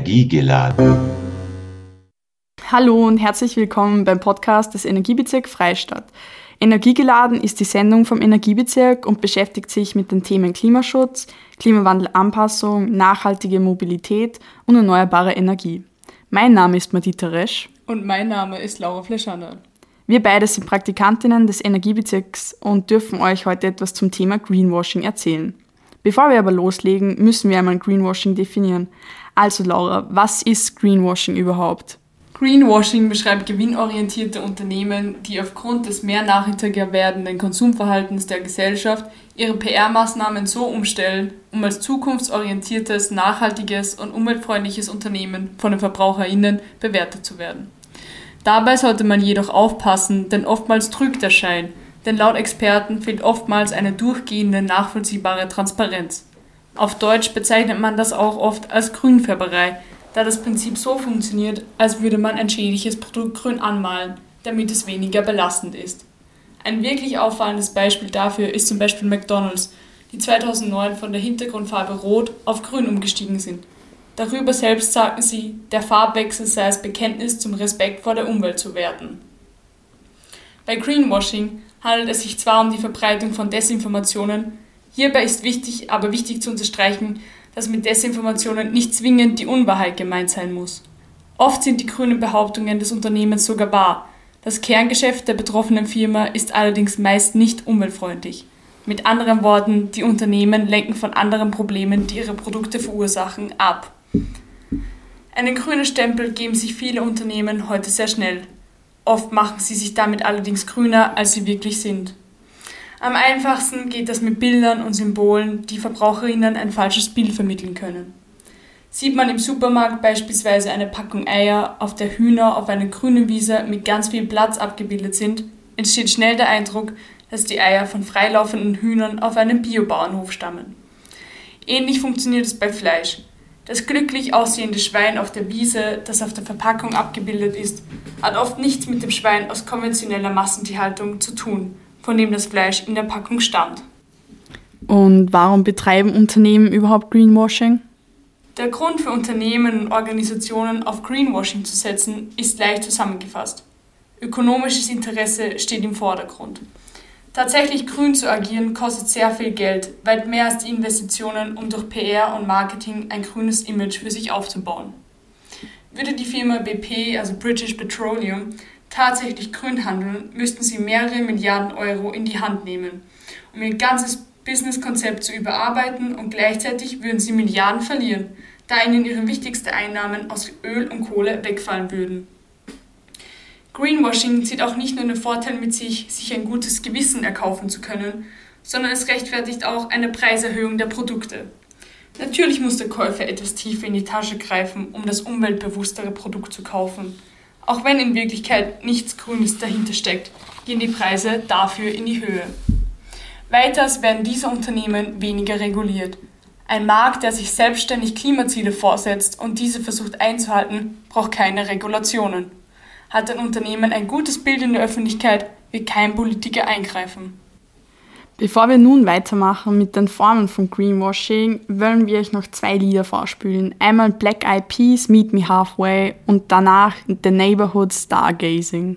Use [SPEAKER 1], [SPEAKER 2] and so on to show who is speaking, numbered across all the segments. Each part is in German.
[SPEAKER 1] Energiegeladen.
[SPEAKER 2] Hallo und herzlich willkommen beim Podcast des Energiebezirk Freistadt. Energiegeladen ist die Sendung vom Energiebezirk und beschäftigt sich mit den Themen Klimaschutz, Klimawandelanpassung, nachhaltige Mobilität und erneuerbare Energie. Mein Name ist Madita Resch.
[SPEAKER 3] Und mein Name ist Laura Fleschander.
[SPEAKER 2] Wir beide sind Praktikantinnen des Energiebezirks und dürfen euch heute etwas zum Thema Greenwashing erzählen. Bevor wir aber loslegen, müssen wir einmal Greenwashing definieren. Also Laura, was ist Greenwashing überhaupt?
[SPEAKER 3] Greenwashing beschreibt gewinnorientierte Unternehmen, die aufgrund des mehr nachhaltiger werdenden Konsumverhaltens der Gesellschaft ihre PR-Maßnahmen so umstellen, um als zukunftsorientiertes, nachhaltiges und umweltfreundliches Unternehmen von den VerbraucherInnen bewertet zu werden. Dabei sollte man jedoch aufpassen, denn oftmals trügt der Schein, denn laut Experten fehlt oftmals eine durchgehende nachvollziehbare Transparenz. Auf Deutsch bezeichnet man das auch oft als Grünfärberei, da das Prinzip so funktioniert, als würde man ein schädliches Produkt grün anmalen, damit es weniger belastend ist. Ein wirklich auffallendes Beispiel dafür ist zum Beispiel McDonald's, die 2009 von der Hintergrundfarbe Rot auf Grün umgestiegen sind. Darüber selbst sagten sie, der Farbwechsel sei als Bekenntnis zum Respekt vor der Umwelt zu werten. Bei Greenwashing handelt es sich zwar um die Verbreitung von Desinformationen, hierbei ist wichtig, aber wichtig zu unterstreichen, dass mit Desinformationen nicht zwingend die Unwahrheit gemeint sein muss. Oft sind die grünen Behauptungen des Unternehmens sogar wahr. Das Kerngeschäft der betroffenen Firma ist allerdings meist nicht umweltfreundlich. Mit anderen Worten, die Unternehmen lenken von anderen Problemen, die ihre Produkte verursachen, ab. Einen grünen Stempel geben sich viele Unternehmen heute sehr schnell. Oft machen sie sich damit allerdings grüner, als sie wirklich sind. Am einfachsten geht das mit Bildern und Symbolen, die Verbraucherinnen ein falsches Bild vermitteln können. Sieht man im Supermarkt beispielsweise eine Packung Eier, auf der Hühner auf einer grünen Wiese mit ganz viel Platz abgebildet sind, entsteht schnell der Eindruck, dass die Eier von freilaufenden Hühnern auf einem Biobauernhof stammen. Ähnlich funktioniert es bei Fleisch. Das glücklich aussehende Schwein auf der Wiese, das auf der Verpackung abgebildet ist, hat oft nichts mit dem Schwein aus konventioneller Massentierhaltung zu tun, von dem das Fleisch in der Packung stammt.
[SPEAKER 2] Und warum betreiben Unternehmen überhaupt Greenwashing?
[SPEAKER 3] Der Grund für Unternehmen und Organisationen auf Greenwashing zu setzen, ist leicht zusammengefasst. Ökonomisches Interesse steht im Vordergrund. Tatsächlich grün zu agieren kostet sehr viel Geld, weit mehr als die Investitionen, um durch PR und Marketing ein grünes Image für sich aufzubauen. Würde die Firma BP, also British Petroleum, tatsächlich grün handeln, müssten sie mehrere Milliarden Euro in die Hand nehmen, um ihr ganzes Businesskonzept zu überarbeiten und gleichzeitig würden sie Milliarden verlieren, da ihnen ihre wichtigsten Einnahmen aus Öl und Kohle wegfallen würden. Greenwashing zieht auch nicht nur den Vorteil mit sich, sich ein gutes Gewissen erkaufen zu können, sondern es rechtfertigt auch eine Preiserhöhung der Produkte. Natürlich muss der Käufer etwas tiefer in die Tasche greifen, um das umweltbewusstere Produkt zu kaufen. Auch wenn in Wirklichkeit nichts Grünes dahinter steckt, gehen die Preise dafür in die Höhe. Weiters werden diese Unternehmen weniger reguliert. Ein Markt, der sich selbstständig Klimaziele vorsetzt und diese versucht einzuhalten, braucht keine Regulationen. Hat ein Unternehmen ein gutes Bild in der Öffentlichkeit, wird kein Politiker eingreifen.
[SPEAKER 2] Bevor wir nun weitermachen mit den Formen von Greenwashing, wollen wir euch noch zwei Lieder vorspielen. Einmal Black Eyed Peas, Meet Me Halfway und danach The Neighborhood Stargazing.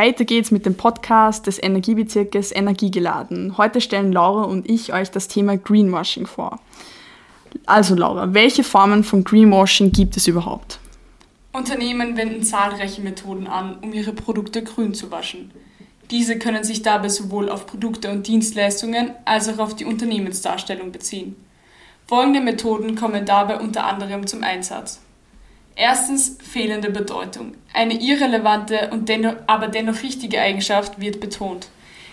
[SPEAKER 2] Weiter geht's mit dem Podcast des Energiebezirkes Energiegeladen. Heute stellen Laura und ich euch das Thema Greenwashing vor. Also Laura, welche Formen von Greenwashing gibt es überhaupt?
[SPEAKER 3] Unternehmen wenden zahlreiche Methoden an, um ihre Produkte grün zu waschen. Diese können sich dabei sowohl auf Produkte und Dienstleistungen als auch auf die Unternehmensdarstellung beziehen. Folgende Methoden kommen dabei unter anderem zum Einsatz. Erstens fehlende Bedeutung. Eine irrelevante und dennoch, aber dennoch richtige Eigenschaft wird betont.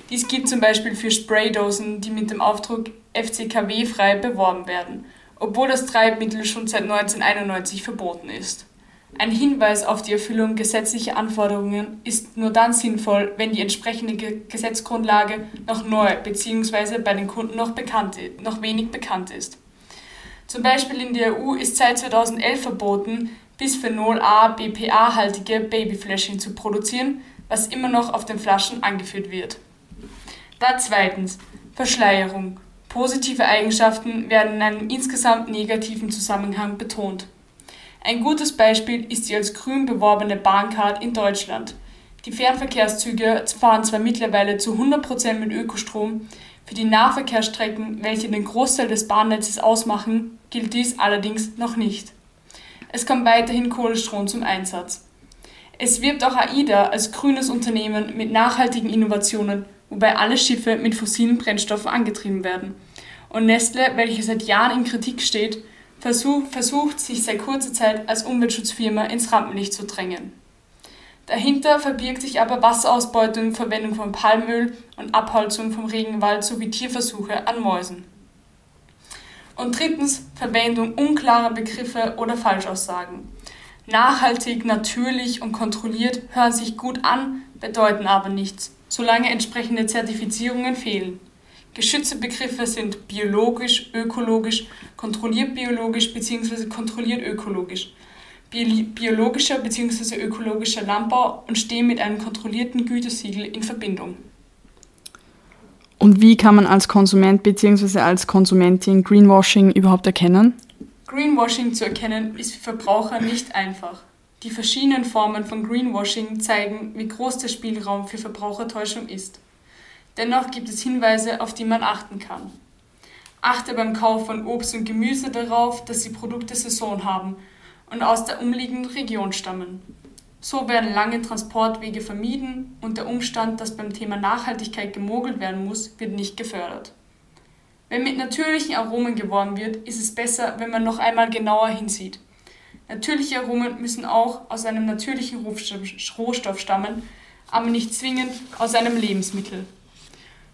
[SPEAKER 3] Dies gilt zum Beispiel für Spraydosen, die mit dem Aufdruck FCKW frei beworben werden, obwohl das Treibmittel schon seit 1991 verboten ist. Ein Hinweis auf die Erfüllung gesetzlicher Anforderungen ist nur dann sinnvoll, wenn die entsprechende Ge Gesetzgrundlage noch neu bzw. bei den Kunden noch, bekannt, noch wenig bekannt ist. Zum Beispiel in der EU ist seit 2011 verboten, Bisphenol A BPA-haltige Babyfläschchen zu produzieren, was immer noch auf den Flaschen angeführt wird. Da zweitens Verschleierung. Positive Eigenschaften werden in einem insgesamt negativen Zusammenhang betont. Ein gutes Beispiel ist die als grün beworbene Bahncard in Deutschland. Die Fernverkehrszüge fahren zwar mittlerweile zu 100% mit Ökostrom, für die Nahverkehrsstrecken, welche den Großteil des Bahnnetzes ausmachen, gilt dies allerdings noch nicht. Es kommt weiterhin Kohlestrom zum Einsatz. Es wirbt auch AIDA als grünes Unternehmen mit nachhaltigen Innovationen, wobei alle Schiffe mit fossilen Brennstoffen angetrieben werden. Und Nestle, welche seit Jahren in Kritik steht, versucht, versucht sich seit kurzer Zeit als Umweltschutzfirma ins Rampenlicht zu drängen. Dahinter verbirgt sich aber Wasserausbeutung, Verwendung von Palmöl und Abholzung vom Regenwald sowie Tierversuche an Mäusen. Und drittens Verwendung unklarer Begriffe oder Falschaussagen. Nachhaltig, natürlich und kontrolliert hören sich gut an, bedeuten aber nichts, solange entsprechende Zertifizierungen fehlen. Geschützte Begriffe sind biologisch, ökologisch, kontrolliert biologisch bzw. kontrolliert ökologisch, biologischer bzw. ökologischer Landbau und stehen mit einem kontrollierten Gütesiegel in Verbindung.
[SPEAKER 2] Und wie kann man als Konsument bzw. als Konsumentin Greenwashing überhaupt erkennen?
[SPEAKER 3] Greenwashing zu erkennen ist für Verbraucher nicht einfach. Die verschiedenen Formen von Greenwashing zeigen, wie groß der Spielraum für Verbrauchertäuschung ist. Dennoch gibt es Hinweise, auf die man achten kann. Achte beim Kauf von Obst und Gemüse darauf, dass die Produkte Saison haben und aus der umliegenden Region stammen. So werden lange Transportwege vermieden und der Umstand, dass beim Thema Nachhaltigkeit gemogelt werden muss, wird nicht gefördert. Wenn mit natürlichen Aromen geworben wird, ist es besser, wenn man noch einmal genauer hinsieht. Natürliche Aromen müssen auch aus einem natürlichen Rohstoff stammen, aber nicht zwingend aus einem Lebensmittel.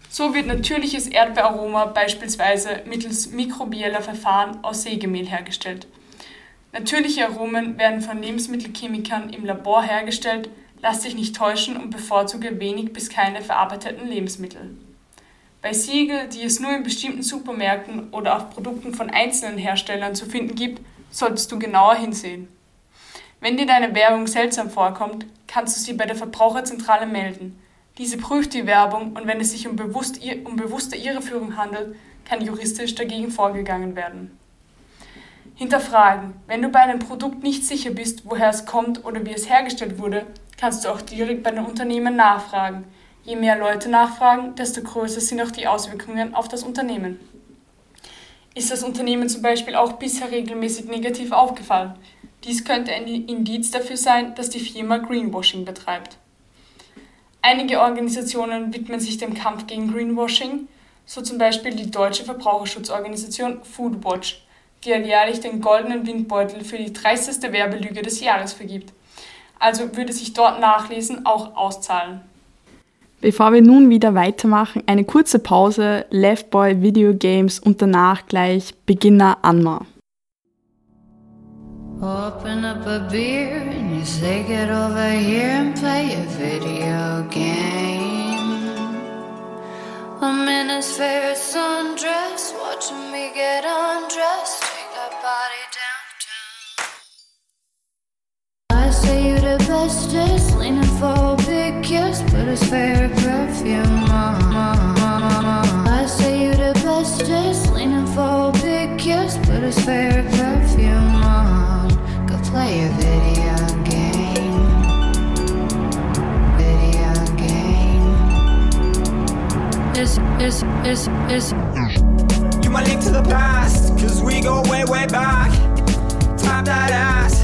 [SPEAKER 3] So wird natürliches Erdbeeraroma beispielsweise mittels mikrobieller Verfahren aus Sägemehl hergestellt. Natürliche Aromen werden von Lebensmittelchemikern im Labor hergestellt, lass dich nicht täuschen und bevorzuge wenig bis keine verarbeiteten Lebensmittel. Bei Siegel, die es nur in bestimmten Supermärkten oder auf Produkten von einzelnen Herstellern zu finden gibt, solltest du genauer hinsehen. Wenn dir deine Werbung seltsam vorkommt, kannst du sie bei der Verbraucherzentrale melden. Diese prüft die Werbung und wenn es sich um, bewusst, um bewusste Irreführung handelt, kann juristisch dagegen vorgegangen werden. Hinterfragen. Wenn du bei einem Produkt nicht sicher bist, woher es kommt oder wie es hergestellt wurde, kannst du auch direkt bei den Unternehmen nachfragen. Je mehr Leute nachfragen, desto größer sind auch die Auswirkungen auf das Unternehmen. Ist das Unternehmen zum Beispiel auch bisher regelmäßig negativ aufgefallen? Dies könnte ein Indiz dafür sein, dass die Firma Greenwashing betreibt. Einige Organisationen widmen sich dem Kampf gegen Greenwashing, so zum Beispiel die deutsche Verbraucherschutzorganisation Foodwatch, die alljährlich den goldenen Windbeutel für die dreisteste Werbelüge des Jahres vergibt. Also würde sich dort nachlesen auch auszahlen.
[SPEAKER 2] Bevor wir nun wieder weitermachen, eine kurze Pause, Left Boy Video Games und danach gleich Beginner Anma.
[SPEAKER 4] Open up a beer and you say get over here and play a video game. I'm in his favorite sundress, watching me get undressed. Take downtown. I say you the bestest, leaning for a big kiss, put his favorite perfume on. I say you the bestest, leaning for a big kiss, put his favorite perfume on. Go play a video game. Video game. It's, it's, it's, it's.
[SPEAKER 5] Link to the past, cause we go way, way back. Tap that ass,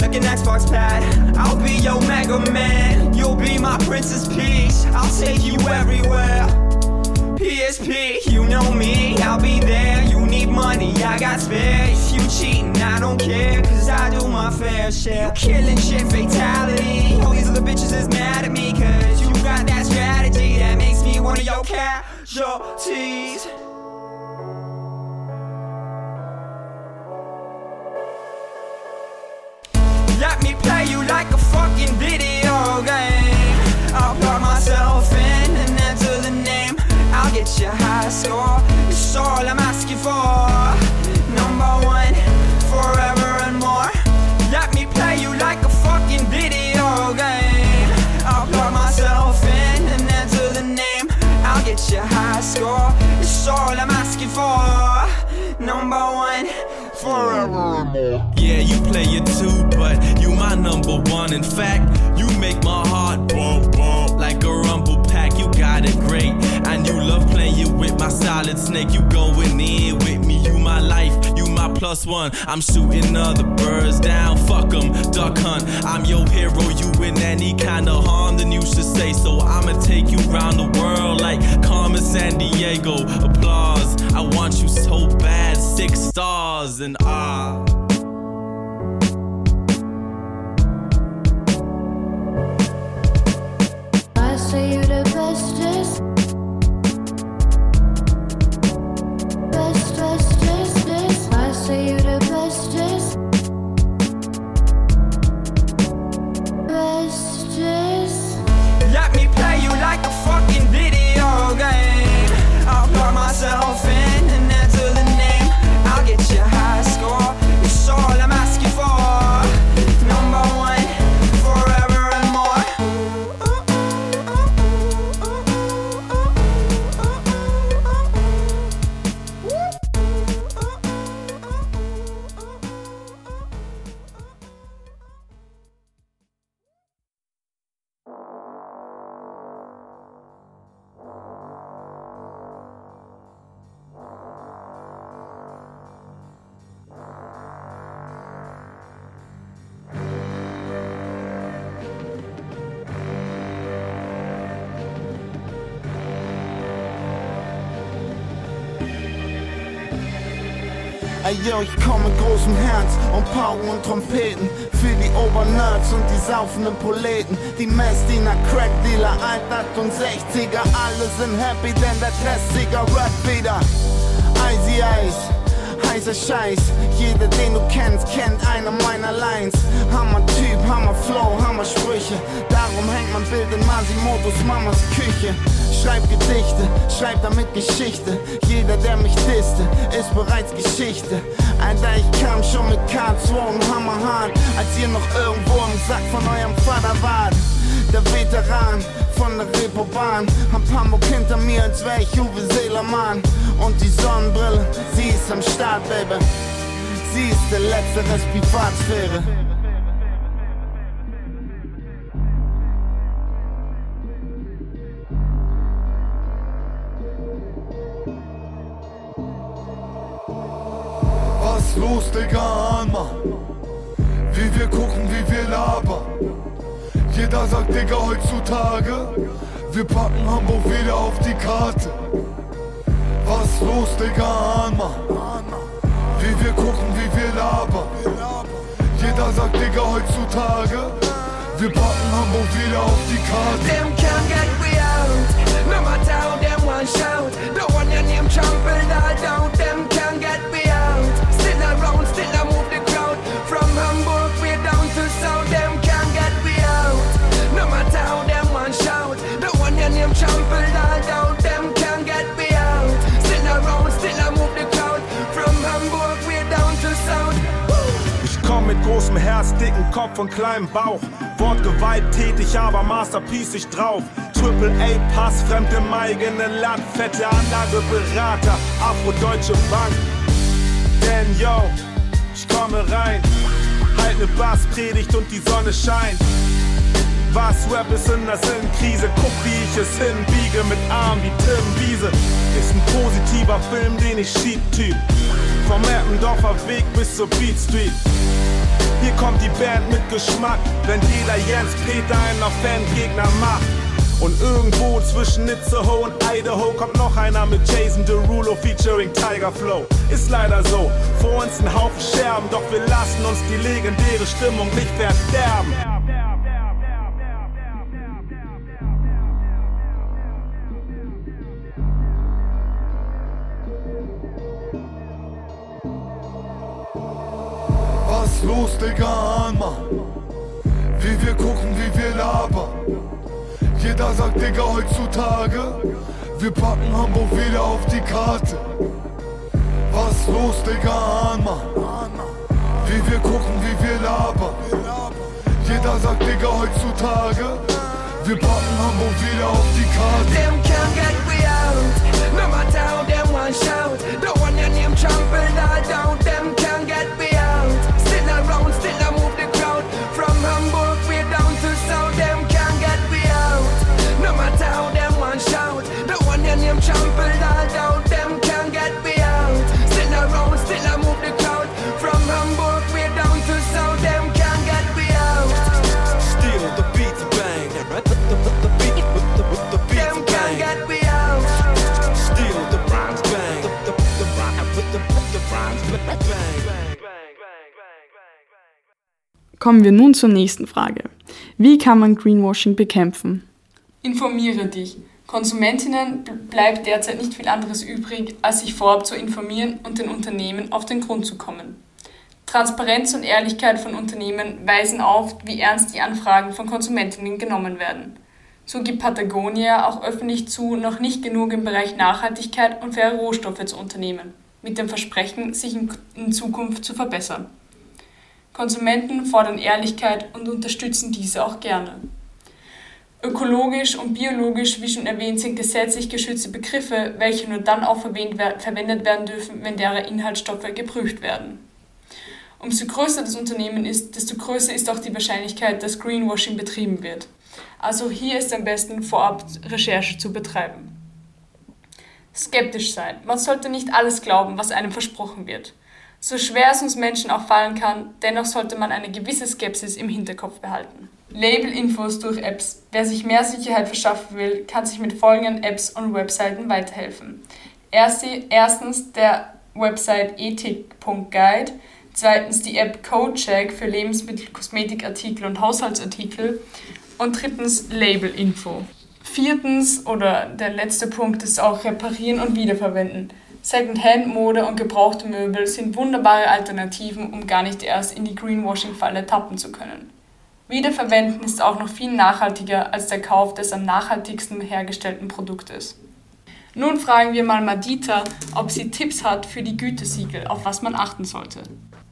[SPEAKER 5] like an Xbox pad. I'll be your Mega Man, you'll be my Princess Peach. I'll take you everywhere. PSP, you know me, I'll be there. You need money, I got space. You cheating, I don't care, cause I do my fair share. You killing shit, fatality. All these other bitches is mad at me, cause you got that strategy that makes me one of your casualties. Let me play you like a fucking video game. I'll plug myself in and enter the name. I'll get you high score. It's all I'm asking for. Number one, forever and more. Let me play you like a fucking video game. I'll plug myself in and enter the name. I'll get you high score. It's all I'm asking for. Number one,
[SPEAKER 6] Yeah, you play it too, but you my number one. In fact, you make my heart bump bump like a rumble pack. You got it great, and you love playing with my solid snake. You going in with me, you my life, my plus one. I'm shooting other birds down, fuck 'em, duck hunt. I'm your hero, you in any kind of harm, then you should say so. I'ma take you round the world like Carmen San Diego. Applause, I want you so bad, six stars and ah.
[SPEAKER 7] Power und Trompeten Für die Obernerds und die saufenden Proleten Die Messdiener, Crackdealer, 168er Alle sind happy, denn der Dressiger rappt wieder. Icy Ice heißer Scheiß. Jeder, den du kennst, kennt einer meiner Lines. Hammer Typ, Hammer Flow, Hammer Sprüche. Darum hängt mein Bild in Masimotos Mamas Küche. Schreib Gedichte, schreib damit Geschichte. Jeder, der mich disste, ist bereits Geschichte. Alter, ich kam schon mit K2 und Hammerhahn, als ihr noch irgendwo im Sack von eurem Vater wart. Der Veteran von der Reeperbahn, hab Hamburg hinter mir, als wär ich Uwe Seelermann. Und die Sonnenbrille, sie ist am Start, Baby. Sie ist der letzte Rest Privatsphäre.
[SPEAKER 8] Was los, Digga, Anma? Wie wir gucken, wie wir labern. Jeder sagt, Digga, heutzutage, wir packen Hamburg wieder auf die Karte. Was los, Digga, Anma? Wie wir gucken, wie wir labern. Jeder sagt, Digga, heutzutage, wir packen Hamburg wieder auf die Karte.
[SPEAKER 1] Them can't get we out. No matter how them one shout. Don't want your name trampled all down. Them
[SPEAKER 9] großem Herz, dicken Kopf und kleinem Bauch. Wort gewalttätig, aber Masterpiece ich drauf. Triple A Pass, fremd im eigenen Land. Fette Anlage, Berater, Afro-Deutsche Bank. Denn yo, ich komme rein. Halt ne Basspredigt und die Sonne scheint. Was Rap ist in der Sinnkrise, guck wie ich es hinbiege mit Armen wie Tim Wiese. Ist ein positiver Film, den ich schieb, Typ. Vom Eppendorfer Weg bis zur Beat Street. Hier kommt die Band mit Geschmack, wenn jeder Jens Peter einen auf Fangegner macht. Und irgendwo zwischen Itzehoe und Idaho kommt noch einer mit Jason Derulo featuring Tiger Flow. Ist leider so, vor uns ein Haufen Scherben, doch wir lassen uns die legendäre Stimmung nicht verderben.
[SPEAKER 8] Digga, Anma? Wie wir gucken, wie wir labern. Jeder sagt, Digga, heutzutage, wir packen Hamburg wieder auf die Karte. Was los, Digga, Anma? Wie wir gucken, wie wir labern. Jeder sagt, Digga, heutzutage, wir packen Hamburg wieder auf die Karte.
[SPEAKER 1] Them can't get we out. No matter how them one shout. Don't want your name trampled all down. Them
[SPEAKER 2] Kommen wir nun zur nächsten Frage. Wie kann man Greenwashing bekämpfen?
[SPEAKER 3] Informiere dich. Konsumentinnen bl- bleibt derzeit nicht viel anderes übrig, als sich vorab zu informieren und den Unternehmen auf den Grund zu kommen. Transparenz und Ehrlichkeit von Unternehmen weisen auf, wie ernst die Anfragen von Konsumentinnen genommen werden. So gibt Patagonia auch öffentlich zu, noch nicht genug im Bereich Nachhaltigkeit und faire Rohstoffe zu unternehmen, mit dem Versprechen, sich in Zukunft zu verbessern. Konsumenten fordern Ehrlichkeit und unterstützen diese auch gerne. Ökologisch und biologisch, wie schon erwähnt, sind gesetzlich geschützte Begriffe, welche nur dann auch verwendet wer- verwendet werden dürfen, wenn deren Inhaltsstoffe geprüft werden. Umso größer das Unternehmen ist, desto größer ist auch die Wahrscheinlichkeit, dass Greenwashing betrieben wird. Also hier ist am besten vorab Recherche zu betreiben. Skeptisch sein. Man sollte nicht alles glauben, was einem versprochen wird. So schwer es uns Menschen auch fallen kann, dennoch sollte man eine gewisse Skepsis im Hinterkopf behalten. Label-Infos durch Apps. Wer sich mehr Sicherheit verschaffen will, kann sich mit folgenden Apps und Webseiten weiterhelfen. Erste, erstens der Website ethik.guide, zweitens die App CodeCheck für Lebensmittel, Kosmetikartikel und Haushaltsartikel und drittens Label-Info. Viertens oder der letzte Punkt ist auch reparieren und wiederverwenden. Second-Hand-Mode und gebrauchte Möbel sind wunderbare Alternativen, um gar nicht erst in die Greenwashing-Falle tappen zu können. Wiederverwenden ist auch noch viel nachhaltiger als der Kauf des am nachhaltigsten hergestellten Produktes. Nun fragen wir mal Madita, ob sie Tipps hat für die Gütesiegel, auf was man achten sollte.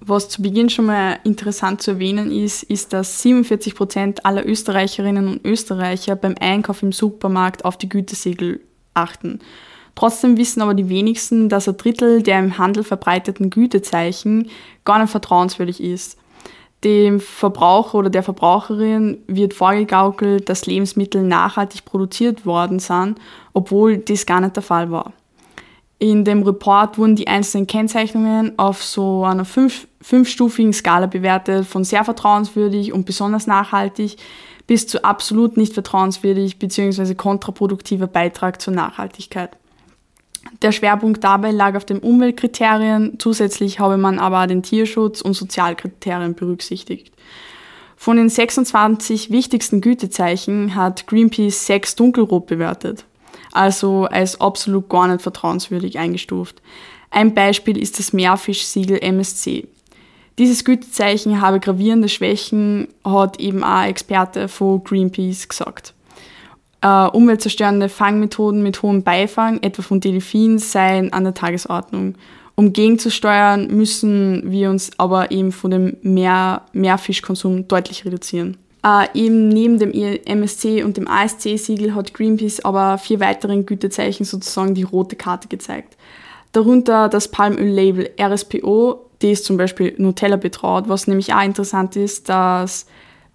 [SPEAKER 2] Was zu Beginn schon mal interessant zu erwähnen ist, ist, dass 47 Prozent aller Österreicherinnen und Österreicher beim Einkauf im Supermarkt auf die Gütesiegel achten. Trotzdem wissen aber die wenigsten, dass ein Drittel der im Handel verbreiteten Gütezeichen gar nicht vertrauenswürdig ist. Dem Verbraucher oder der Verbraucherin wird vorgegaukelt, dass Lebensmittel nachhaltig produziert worden sind, obwohl dies gar nicht der Fall war. In dem Report wurden die einzelnen Kennzeichnungen auf so einer fünf, fünfstufigen Skala bewertet, von sehr vertrauenswürdig und besonders nachhaltig bis zu absolut nicht vertrauenswürdig bzw. kontraproduktiver Beitrag zur Nachhaltigkeit. Der Schwerpunkt dabei lag auf den Umweltkriterien, zusätzlich habe man aber den Tierschutz und Sozialkriterien berücksichtigt. Von den 26 wichtigsten Gütezeichen hat Greenpeace sechs dunkelrot bewertet, also als absolut gar nicht vertrauenswürdig eingestuft. Ein Beispiel ist das Meerfischsiegel MSC. Dieses Gütezeichen habe gravierende Schwächen, hat eben auch Experte von Greenpeace gesagt. Äh, umweltzerstörende Fangmethoden mit hohem Beifang, etwa von Delfinen, seien an der Tagesordnung. Um gegenzusteuern, müssen wir uns aber eben von dem Meer Meerfischkonsum deutlich reduzieren. Äh, eben neben dem MSC und dem ASC-Siegel hat Greenpeace aber vier weiteren Gütezeichen sozusagen die rote Karte gezeigt. Darunter das Palmöl-Label RSPO, das zum Beispiel Nutella betraut, was nämlich auch interessant ist, dass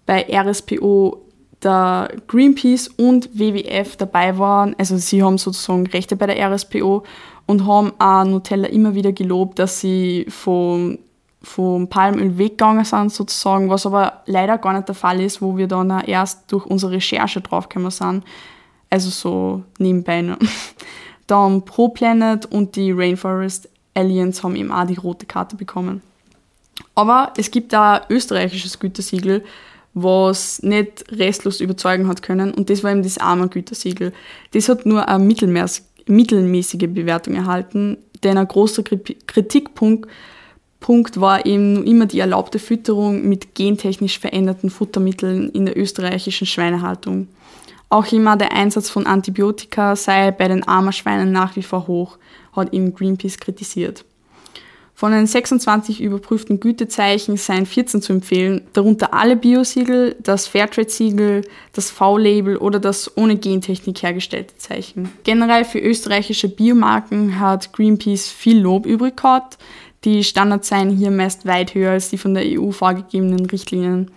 [SPEAKER 2] bei RSPO der Greenpeace und WWF dabei waren. Also sie haben sozusagen Rechte bei der RSPO und haben auch Nutella immer wieder gelobt, dass sie vom, vom Palmöl weggegangen sind sozusagen, was aber leider gar nicht der Fall ist, wo wir dann auch erst durch unsere Recherche draufgekommen sind. Also so nebenbei. Ne? Dann ProPlanet und die Rainforest Alliance haben eben auch die rote Karte bekommen. Aber es gibt da österreichisches Gütesiegel, was nicht restlos überzeugen hat können. Und das war eben das arme Gütesiegel. Das hat nur eine mittelmäßige Bewertung erhalten, denn ein großer Kritikpunkt Punkt war eben immer die erlaubte Fütterung mit gentechnisch veränderten Futtermitteln in der österreichischen Schweinehaltung. Auch immer der Einsatz von Antibiotika sei bei den armen Schweinen nach wie vor hoch, hat ihm Greenpeace kritisiert. Von den 26 überprüften Gütezeichen seien 14 zu empfehlen, darunter alle Biosiegel, das Fairtrade-Siegel, das V-Label oder das ohne Gentechnik hergestellte Zeichen. Generell für österreichische Biomarken hat Greenpeace viel Lob übrig gehabt. Die Standards seien hier meist weit höher als die von der EU vorgegebenen Richtlinien.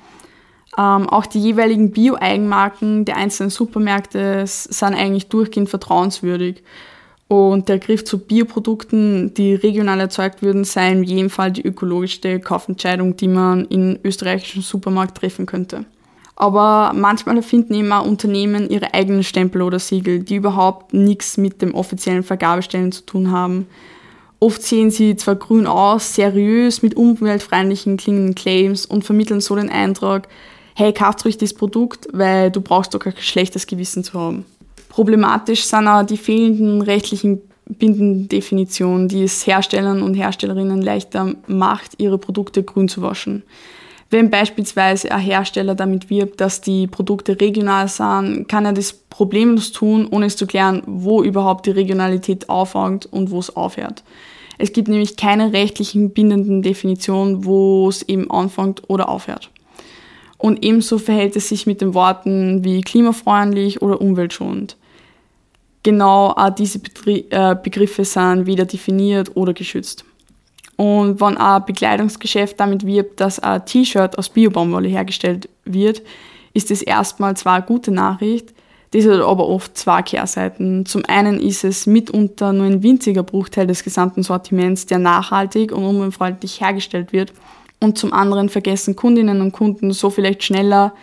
[SPEAKER 2] Ähm, auch die jeweiligen Bio-Eigenmarken der einzelnen Supermärkte sind eigentlich durchgehend vertrauenswürdig. Und der Griff zu Bioprodukten, die regional erzeugt würden, sei in jedem Fall die ökologischste Kaufentscheidung, die man in österreichischen Supermarkt treffen könnte. Aber manchmal erfinden eben auch Unternehmen ihre eigenen Stempel oder Siegel, die überhaupt nichts mit dem offiziellen Vergabestellen zu tun haben. Oft sehen sie zwar grün aus, seriös, mit umweltfreundlichen klingenden Claims und vermitteln so den Eindruck, hey, kauft ruhig das Produkt, weil du brauchst doch kein schlechtes Gewissen zu haben. Problematisch sind auch die fehlenden rechtlichen Bindendefinitionen, die es Herstellern und Herstellerinnen leichter macht, ihre Produkte grün zu waschen. Wenn beispielsweise ein Hersteller damit wirbt, dass die Produkte regional sind, kann er das problemlos tun, ohne es zu klären, wo überhaupt die Regionalität aufhängt und wo es aufhört. Es gibt nämlich keine rechtlichen bindenden Definitionen, wo es eben anfängt oder aufhört. Und ebenso verhält es sich mit den Worten wie klimafreundlich oder umweltschonend genau auch diese äh, Begriffe sind weder definiert oder geschützt. Und wenn ein Bekleidungsgeschäft damit wirbt, dass ein T-Shirt aus Biobaumwolle hergestellt wird, ist das erstmal zwar eine gute Nachricht, das hat aber oft zwei Kehrseiten. Zum einen ist es mitunter nur ein winziger Bruchteil des gesamten Sortiments, der nachhaltig und umweltfreundlich hergestellt wird. Und zum anderen vergessen Kundinnen und Kunden so vielleicht schneller,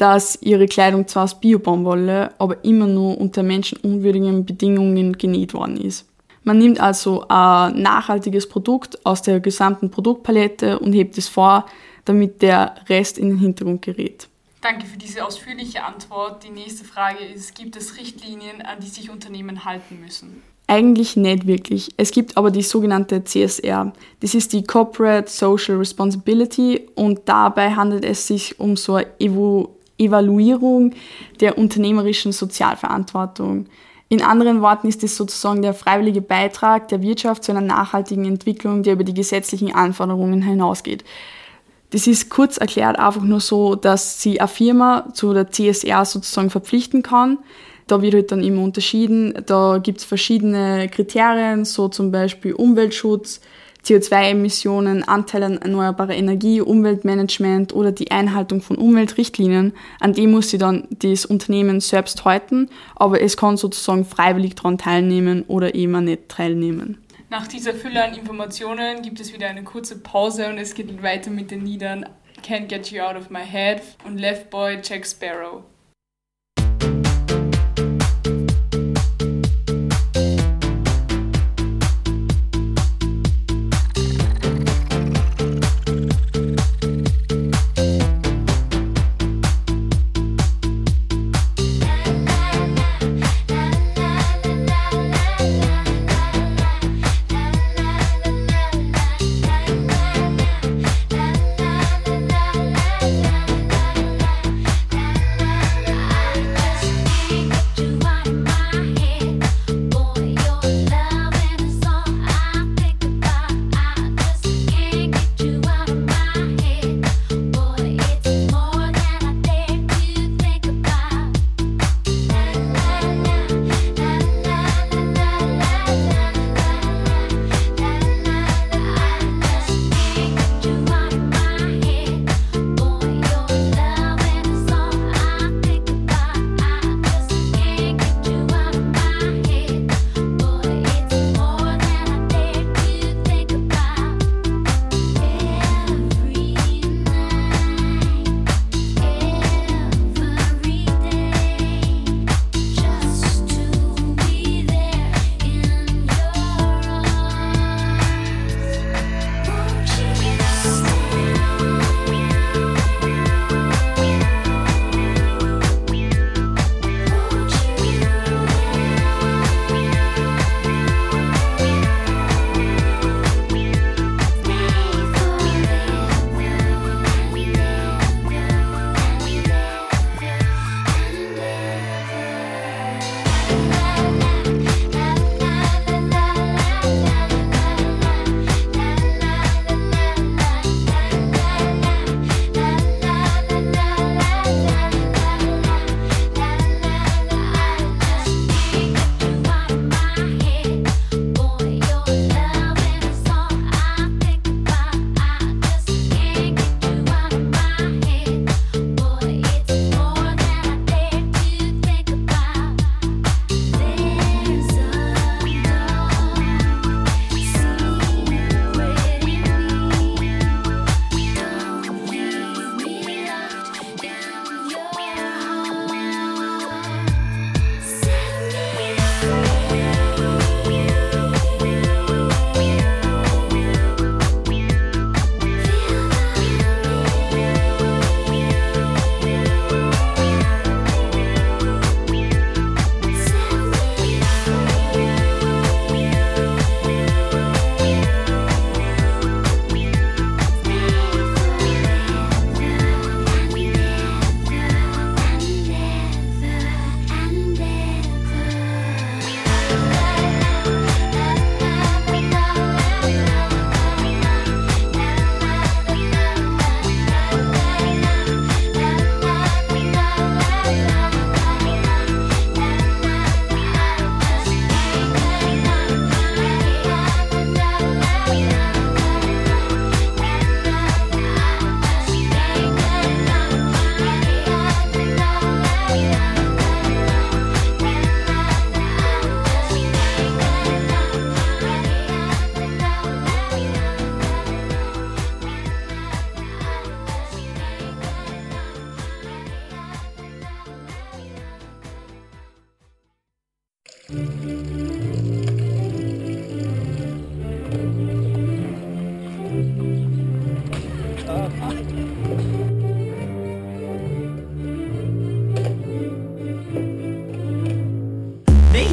[SPEAKER 2] dass ihre Kleidung zwar aus Biobaumwolle, aber immer nur unter menschenunwürdigen Bedingungen genäht worden ist. Man nimmt also ein nachhaltiges Produkt aus der gesamten Produktpalette und hebt es vor, damit der Rest in den Hintergrund gerät.
[SPEAKER 3] Danke für diese ausführliche Antwort. Die nächste Frage ist, gibt es Richtlinien, an die sich Unternehmen halten müssen?
[SPEAKER 2] Eigentlich nicht wirklich. Es gibt aber die sogenannte CSR. Das ist die Corporate Social Responsibility und dabei handelt es sich um so eine Evo Evaluierung der unternehmerischen Sozialverantwortung. In anderen Worten ist es sozusagen der freiwillige Beitrag der Wirtschaft zu einer nachhaltigen Entwicklung, der über die gesetzlichen Anforderungen hinausgeht. Das ist kurz erklärt einfach nur so, dass sie eine Firma zu der CSR sozusagen verpflichten kann. Da wird halt dann immer unterschieden. Da gibt es verschiedene Kriterien, so zum Beispiel Umweltschutz, CO2-Emissionen, Anteil an erneuerbarer Energie, Umweltmanagement oder die Einhaltung von Umweltrichtlinien. An die muss sie dann das Unternehmen selbst halten, aber es kann sozusagen freiwillig daran teilnehmen oder eben nicht teilnehmen.
[SPEAKER 10] Nach dieser Fülle an Informationen gibt es wieder eine kurze Pause und es geht weiter mit den Liedern Can't Get You Out of My Head und Left Boy Jack Sparrow.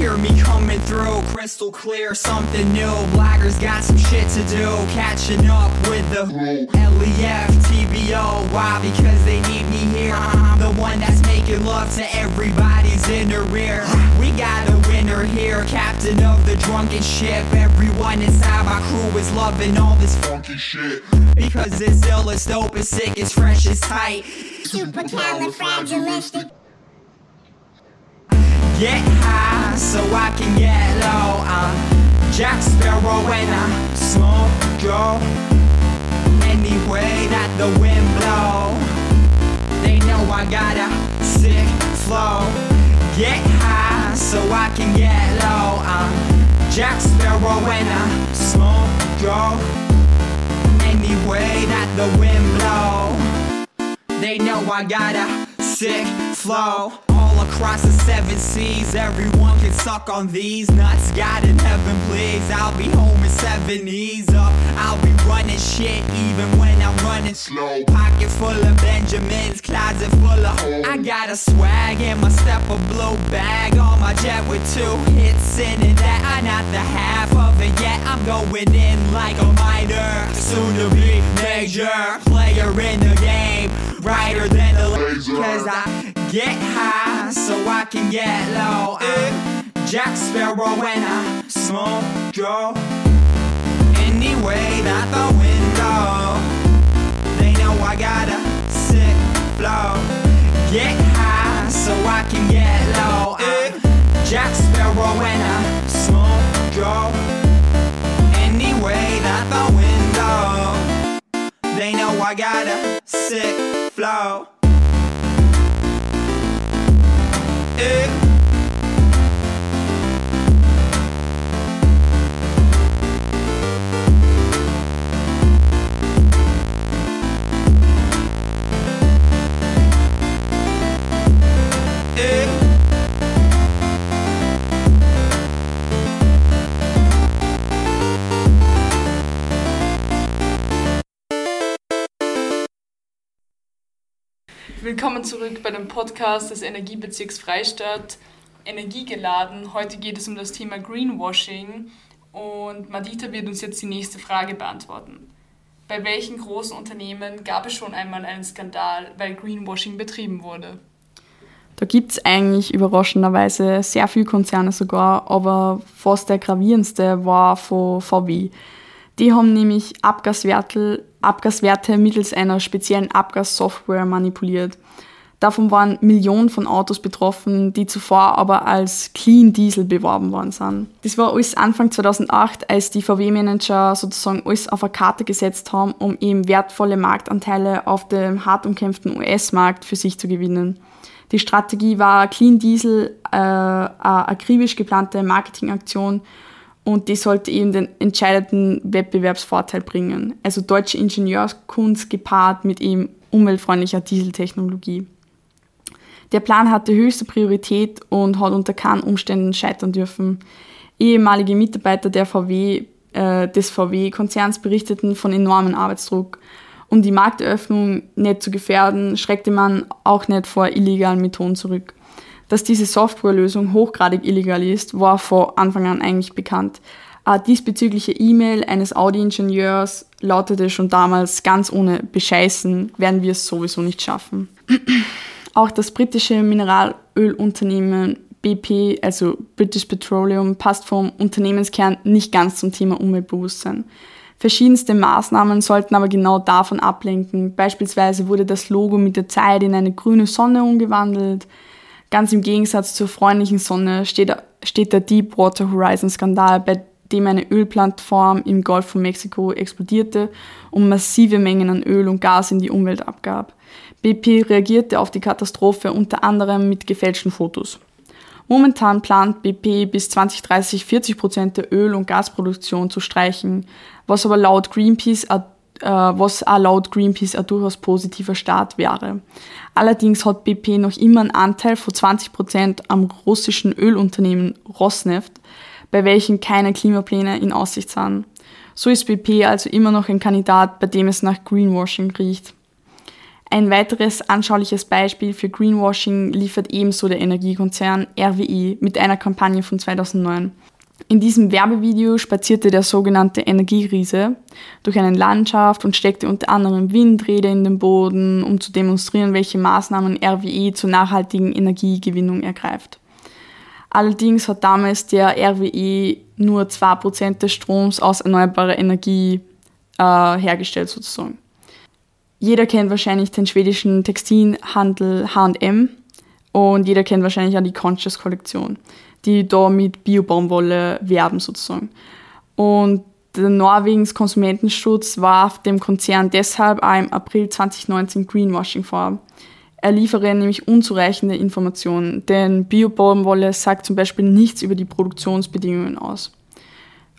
[SPEAKER 5] hear me coming through. Crystal clear, something new. Blaggers got some shit to do. Catching up with the LEF, TBO Why? Because they need me here. I'm the one that's making love to everybody's inner ear. We got a winner here. Captain of the drunken ship. Everyone inside my crew is loving all this funky shit. Because it's ill, it's dope, it's sick, it's fresh, it's tight.
[SPEAKER 11] Supercalifragilistic
[SPEAKER 5] Get high so I can get low. I'm Jack Sparrow when I smoke Joe. Any way that the wind blow, they know I got a sick flow. Get high so I can get low. I'm Jack Sparrow when I smoke Joe. Any way that the wind blow, they know I got a sick flow. All across the seven seas, everyone can suck on these nuts. God in heaven, please. I'll be home in seven ease up. I'll be running shit even when I'm running slow. Pocket full of Benjamins, closet full of holes. I got a swag in my step a blue bag on my jet with two hits in it. That I'm not the half of it yet. I'm going in like a minor, soon to be major player in the game, brighter than the laser. Cause I get high so I can get low. I'm Jack Sparrow when I smoke Joe. Anyway, that the window. They know I got a sick flow. Get high so I can get low. I'm Jack Sparrow when I smoke Joe. Anyway, that the window. They know I got a sick flow.
[SPEAKER 3] Willkommen zurück bei dem Podcast des Energiebezirks Freistadt, Energiegeladen. Heute geht es um das Thema Greenwashing und Madita wird uns jetzt die nächste Frage beantworten. Bei welchen großen Unternehmen gab es schon einmal einen Skandal, weil Greenwashing betrieben wurde?
[SPEAKER 2] Da gibt es eigentlich überraschenderweise sehr viele Konzerne sogar, aber fast der gravierendste war von VW. Die haben nämlich Abgaswerte, Abgaswerte mittels einer speziellen Abgassoftware manipuliert. Davon waren Millionen von Autos betroffen, die zuvor aber als Clean Diesel beworben worden sind. Das war alles Anfang 2008, als die VW-Manager sozusagen alles auf eine Karte gesetzt haben, um eben wertvolle Marktanteile auf dem hart umkämpften US-Markt für sich zu gewinnen. Die Strategie war Clean Diesel, äh, eine akribisch geplante Marketingaktion und die sollte eben den entscheidenden Wettbewerbsvorteil bringen. Also deutsche Ingenieurskunst gepaart mit eben umweltfreundlicher Dieseltechnologie. Der Plan hatte höchste Priorität und hat unter keinen Umständen scheitern dürfen. Ehemalige Mitarbeiter der VW, äh, des VW-Konzerns berichteten von enormen Arbeitsdruck. Um die Markteröffnung nicht zu gefährden, schreckte man auch nicht vor illegalen Methoden zurück. Dass diese Softwarelösung hochgradig illegal ist, war von Anfang an eigentlich bekannt. Eine diesbezügliche E-Mail eines Audi-Ingenieurs lautete schon damals, ganz ohne Bescheißen werden wir es sowieso nicht schaffen. Auch das britische Mineralölunternehmen BP, also British Petroleum, passt vom Unternehmenskern nicht ganz zum Thema Umweltbewusstsein. Verschiedenste Maßnahmen sollten aber genau davon ablenken. Beispielsweise wurde das Logo mit der Zeit in eine grüne Sonne umgewandelt. Ganz im Gegensatz zur freundlichen Sonne steht, steht der Deepwater Horizon Skandal, bei dem eine Ölplattform im Golf von Mexiko explodierte und massive Mengen an Öl und Gas in die Umwelt abgab. BP reagierte auf die Katastrophe unter anderem mit gefälschten Fotos. Momentan plant BP bis 2030 40 Prozent der Öl- und Gasproduktion zu streichen, was aber laut Greenpeace, was auch laut Greenpeace ein durchaus positiver Start wäre. Allerdings hat BP noch immer einen Anteil von 20 Prozent am russischen Ölunternehmen Rosneft, bei welchem keine Klimapläne in Aussicht sind. So ist BP also immer noch ein Kandidat, bei dem es nach Greenwashing riecht. Ein weiteres anschauliches Beispiel für Greenwashing liefert ebenso der Energiekonzern RWE mit einer Kampagne von 2009. In diesem Werbevideo spazierte der sogenannte Energieriese durch eine Landschaft und steckte unter anderem Windräder in den Boden, um zu demonstrieren, welche Maßnahmen RWE zur nachhaltigen Energiegewinnung ergreift. Allerdings hat damals der RWE nur 2% des Stroms aus erneuerbarer Energie äh, hergestellt sozusagen. Jeder kennt wahrscheinlich den schwedischen Textilhandel H&M und jeder kennt wahrscheinlich auch die Conscious Kollektion die da mit Bio-Baumwolle werben sozusagen. Und der Norwegens Konsumentenschutz warf dem Konzern deshalb auch im April 2019 Greenwashing vor. Er liefere nämlich unzureichende Informationen, denn Bio-Baumwolle sagt zum Beispiel nichts über die Produktionsbedingungen aus.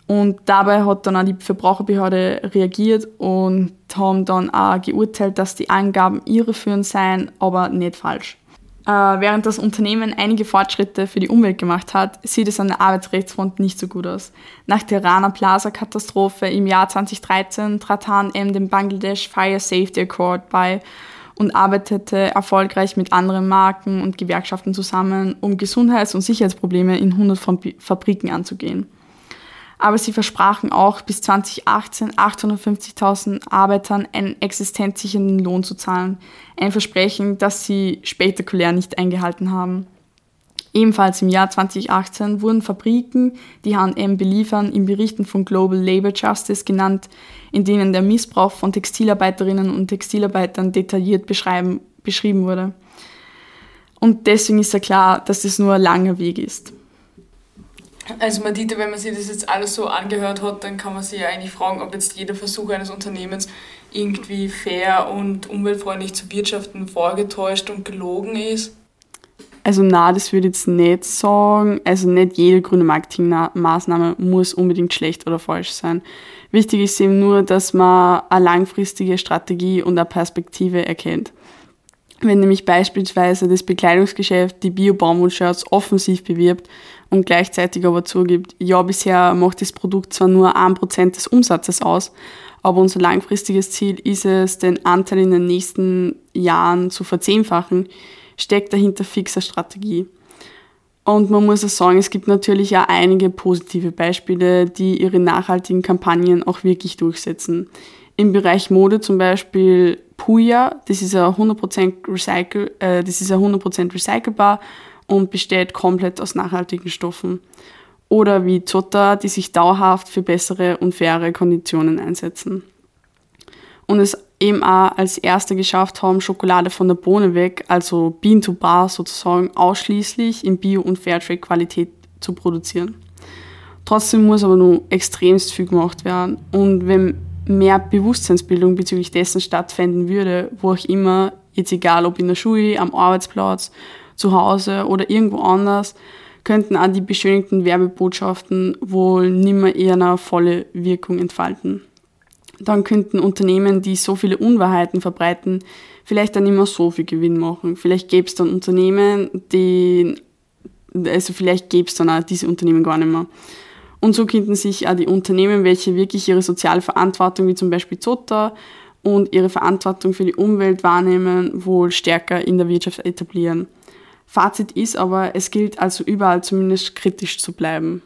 [SPEAKER 2] Und dabei hat dann auch die Verbraucherbehörde reagiert und haben dann auch geurteilt, dass die Angaben irreführend seien, aber nicht falsch. Äh, während das Unternehmen einige Fortschritte für die Umwelt gemacht hat, sieht es an der Arbeitsrechtsfront nicht so gut aus. Nach der Rana Plaza-Katastrophe im Jahr 2013 trat H&M dem Bangladesh Fire Safety Accord bei und arbeitete erfolgreich mit anderen Marken und Gewerkschaften zusammen, um Gesundheits- und Sicherheitsprobleme in 100 Fabriken anzugehen aber sie versprachen auch bis 2018 850.000 Arbeitern einen existenzsichernden Lohn zu zahlen. Ein Versprechen, das sie spektakulär nicht eingehalten haben. Ebenfalls im Jahr 2018 wurden Fabriken, die H&M beliefern, in Berichten von Global Labor Justice genannt, in denen der Missbrauch von Textilarbeiterinnen und Textilarbeitern detailliert beschrieben wurde. Und deswegen ist ja klar, dass es nur ein langer Weg ist.
[SPEAKER 3] Also man sieht, wenn man sich das jetzt alles so angehört hat, dann kann man sich ja eigentlich fragen, ob jetzt jeder Versuch eines Unternehmens irgendwie fair und umweltfreundlich zu wirtschaften vorgetäuscht und gelogen ist.
[SPEAKER 2] Also na, das würde ich jetzt nicht sagen. Also nicht jede grüne Marketingmaßnahme muss unbedingt schlecht oder falsch sein. Wichtig ist eben nur, dass man eine langfristige Strategie und eine Perspektive erkennt. Wenn nämlich beispielsweise das Bekleidungsgeschäft die Bio-Baumwollshirts offensiv bewirbt und gleichzeitig aber zugibt, ja, bisher macht das Produkt zwar nur ein Prozent des Umsatzes aus, aber unser langfristiges Ziel ist es, den Anteil in den nächsten Jahren zu verzehnfachen, steckt dahinter fixer Strategie. Und man muss auch sagen, es gibt natürlich auch einige positive Beispiele, die ihre nachhaltigen Kampagnen auch wirklich durchsetzen. Im Bereich Mode zum Beispiel Puya, das ist ja 100% recycle, äh, das ist ja 100% recycelbar und besteht komplett aus nachhaltigen Stoffen. Oder wie Zota, die sich dauerhaft für bessere und faire Konditionen einsetzen. Und es eben auch als erste geschafft haben, Schokolade von der Bohne weg, also Bean to Bar sozusagen, ausschließlich in Bio- und Fairtrade-Qualität zu produzieren. Trotzdem muss aber nur extremst viel gemacht werden. Und wenn mehr Bewusstseinsbildung bezüglich dessen stattfinden würde, wo auch immer, jetzt egal ob in der Schule, am Arbeitsplatz zu Hause oder irgendwo anders, könnten auch die beschönigten Werbebotschaften wohl nimmer eher eine volle Wirkung entfalten. Dann könnten Unternehmen, die so viele Unwahrheiten verbreiten, vielleicht dann immer so viel Gewinn machen. Vielleicht gäbe es dann Unternehmen, die, also vielleicht gäbe es dann auch diese Unternehmen gar nicht mehr. Und so könnten sich auch die Unternehmen, welche wirklich ihre soziale Verantwortung, wie zum Beispiel Zota, und ihre Verantwortung für die Umwelt wahrnehmen, wohl stärker in der Wirtschaft etablieren. Fazit ist aber, es gilt also überall zumindest kritisch zu bleiben.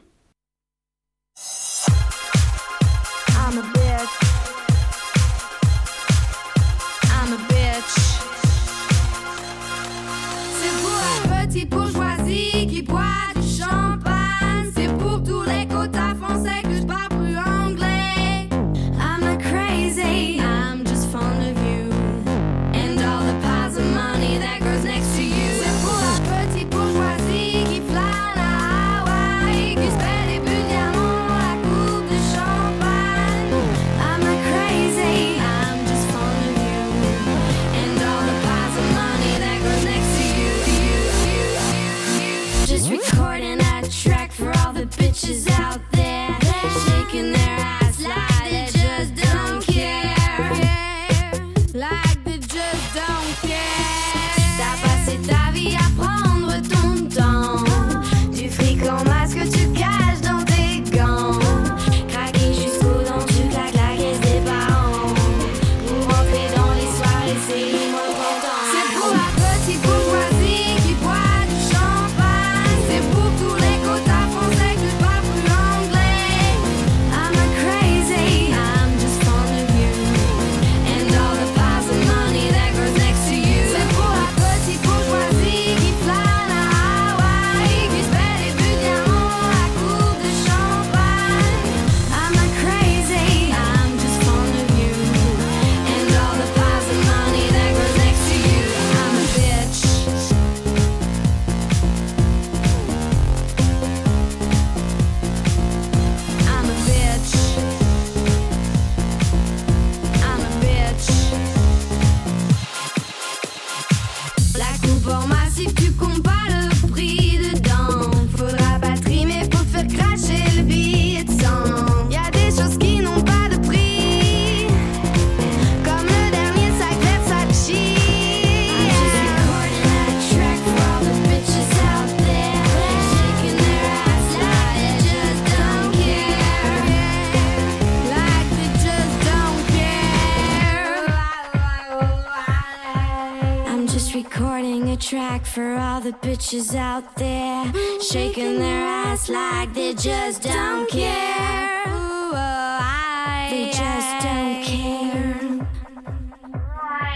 [SPEAKER 12] Track for all the bitches out there, shaking their ass like they just don't care. Ooh, oh, I, they just don't care.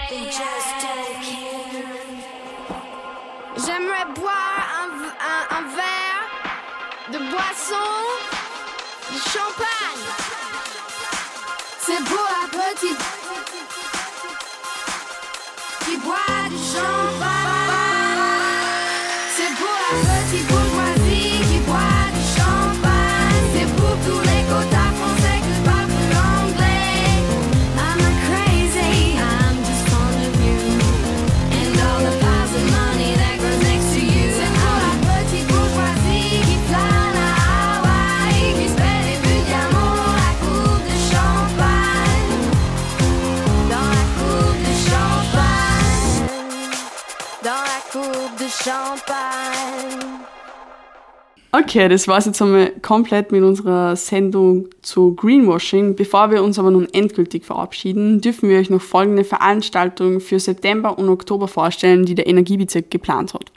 [SPEAKER 12] They just don't care. J'aimerais boire un, un- un verre de boisson,
[SPEAKER 2] Okay, das war's jetzt einmal komplett mit unserer Sendung zu Greenwashing. Bevor wir uns aber nun endgültig verabschieden, dürfen wir euch noch folgende Veranstaltungen für September und Oktober vorstellen, die der Energiebezirk geplant hat.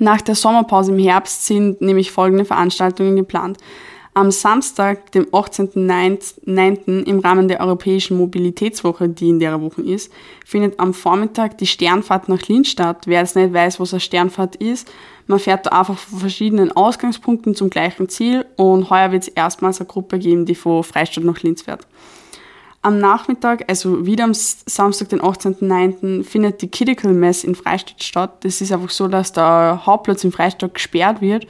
[SPEAKER 2] Nach der Sommerpause im Herbst sind nämlich folgende Veranstaltungen geplant. Am Samstag, dem 18.09. im Rahmen der Europäischen Mobilitätswoche, die in der Woche ist, findet am Vormittag die Sternfahrt nach Linz statt. Wer jetzt nicht weiß, was eine Sternfahrt ist, man fährt da einfach von verschiedenen Ausgangspunkten zum gleichen Ziel und heuer wird es erstmals eine Gruppe geben, die von Freistadt nach Linz fährt. Am Nachmittag, also wieder am Samstag, den 18.09., findet die Kidical Mess in Freistadt statt. Das ist einfach so, dass der Hauptplatz in Freistadt gesperrt wird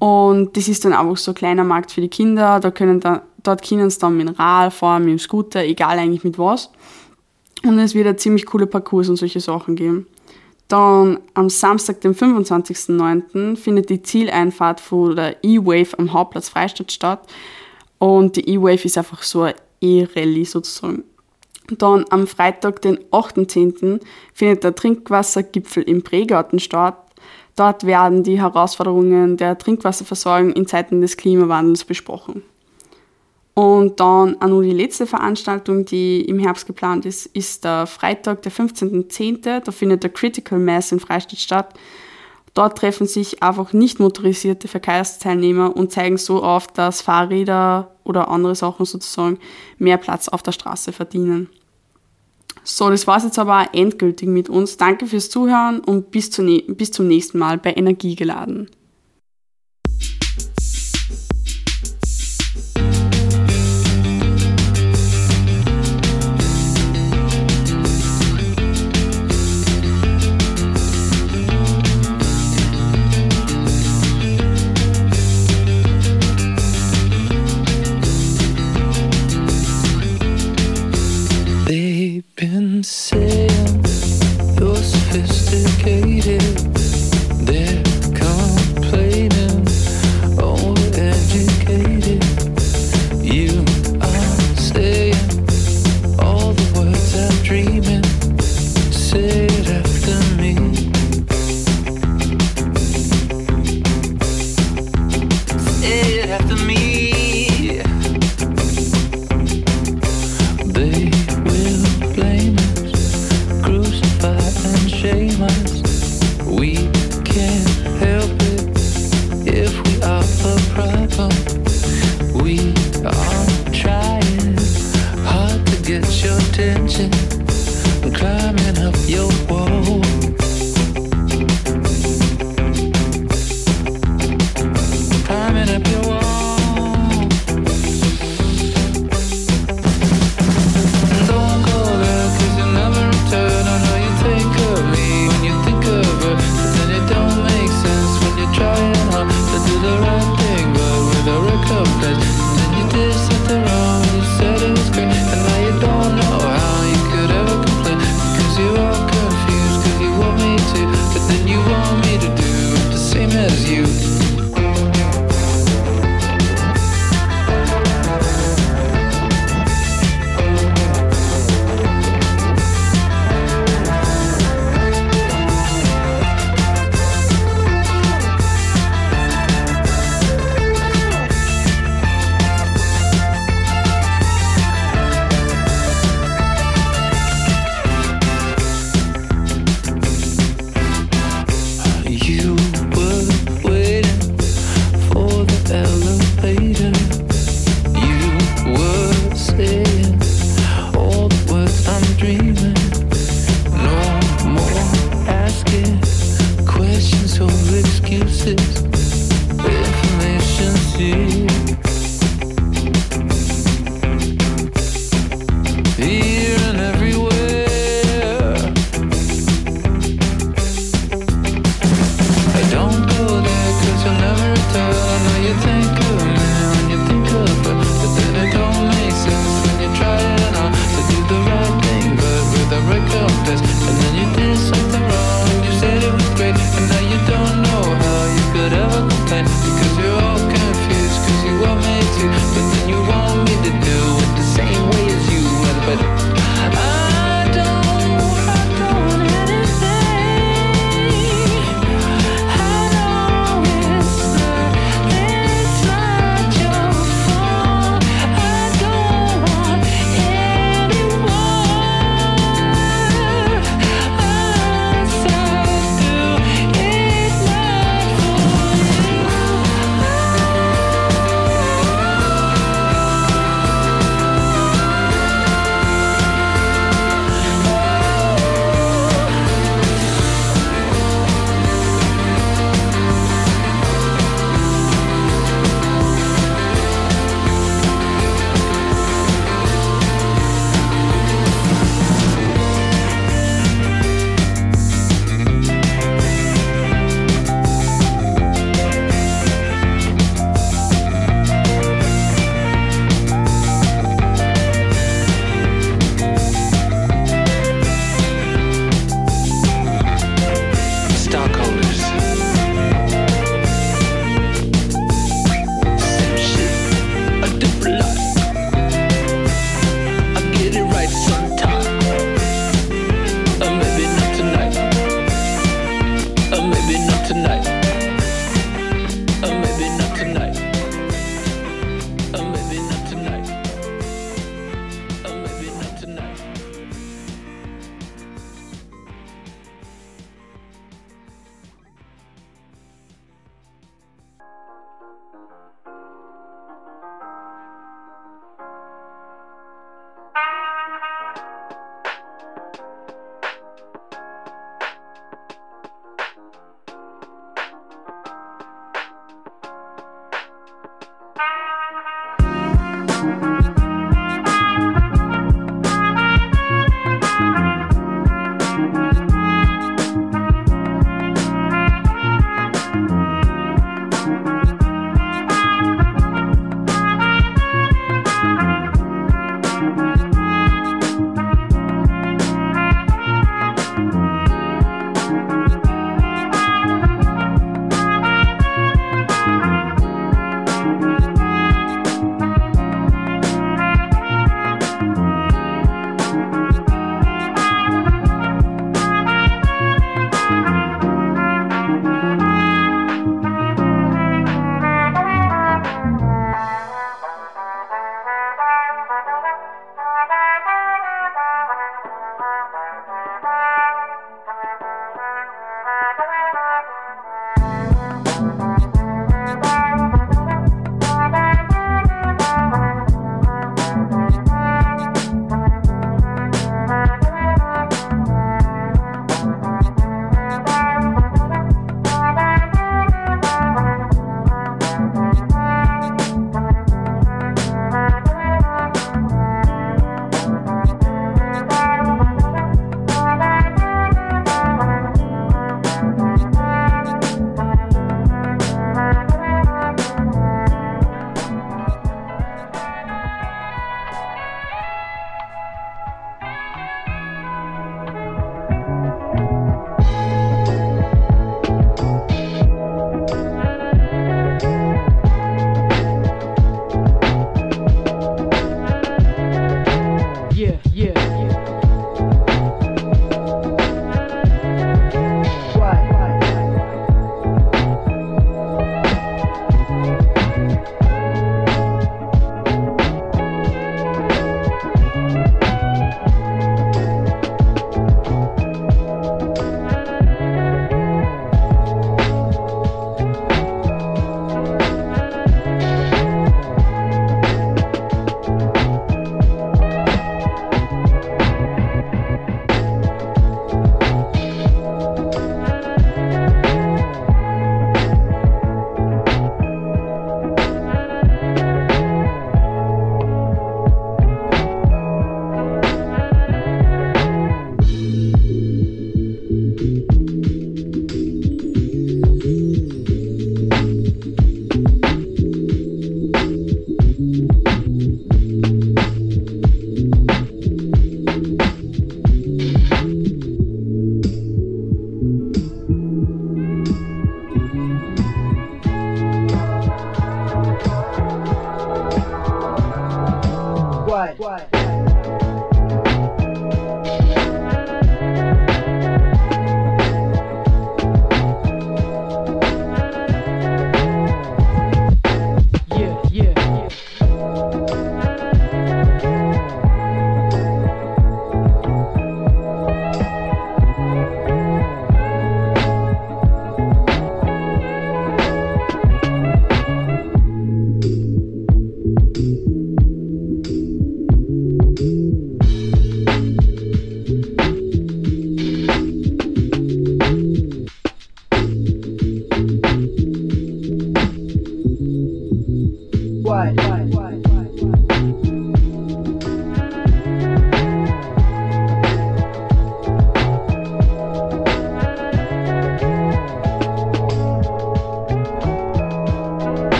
[SPEAKER 2] und das ist dann einfach so ein kleiner Markt für die Kinder. Da können da, dort können sie dann Rad fahren, mit dem Scooter, egal eigentlich mit was. Und es wird ein ziemlich coole Parcours und solche Sachen geben. Dann am Samstag, dem 25.09., findet die Zieleinfahrt von der E-Wave am Hauptplatz Freistadt statt. Und die E-Wave ist einfach so eine E-Rallye sozusagen. Dann am Freitag, den 8.10., findet der Trinkwassergipfel im Pregarten statt. Dort werden die Herausforderungen der Trinkwasserversorgung in Zeiten des Klimawandels besprochen. Und dann auch nur die letzte Veranstaltung, die im Herbst geplant ist, ist der Freitag, der 15.10. Da findet der Critical Mass in Freistadt statt. Dort treffen sich einfach nicht motorisierte Verkehrsteilnehmer und zeigen so auf, dass Fahrräder oder andere Sachen sozusagen mehr Platz auf der Straße verdienen. So, das war's jetzt aber endgültig mit uns. Danke fürs Zuhören und bis, ne bis zum nächsten Mal bei Energiegeladen.
[SPEAKER 13] They've been saying you're sophisticated.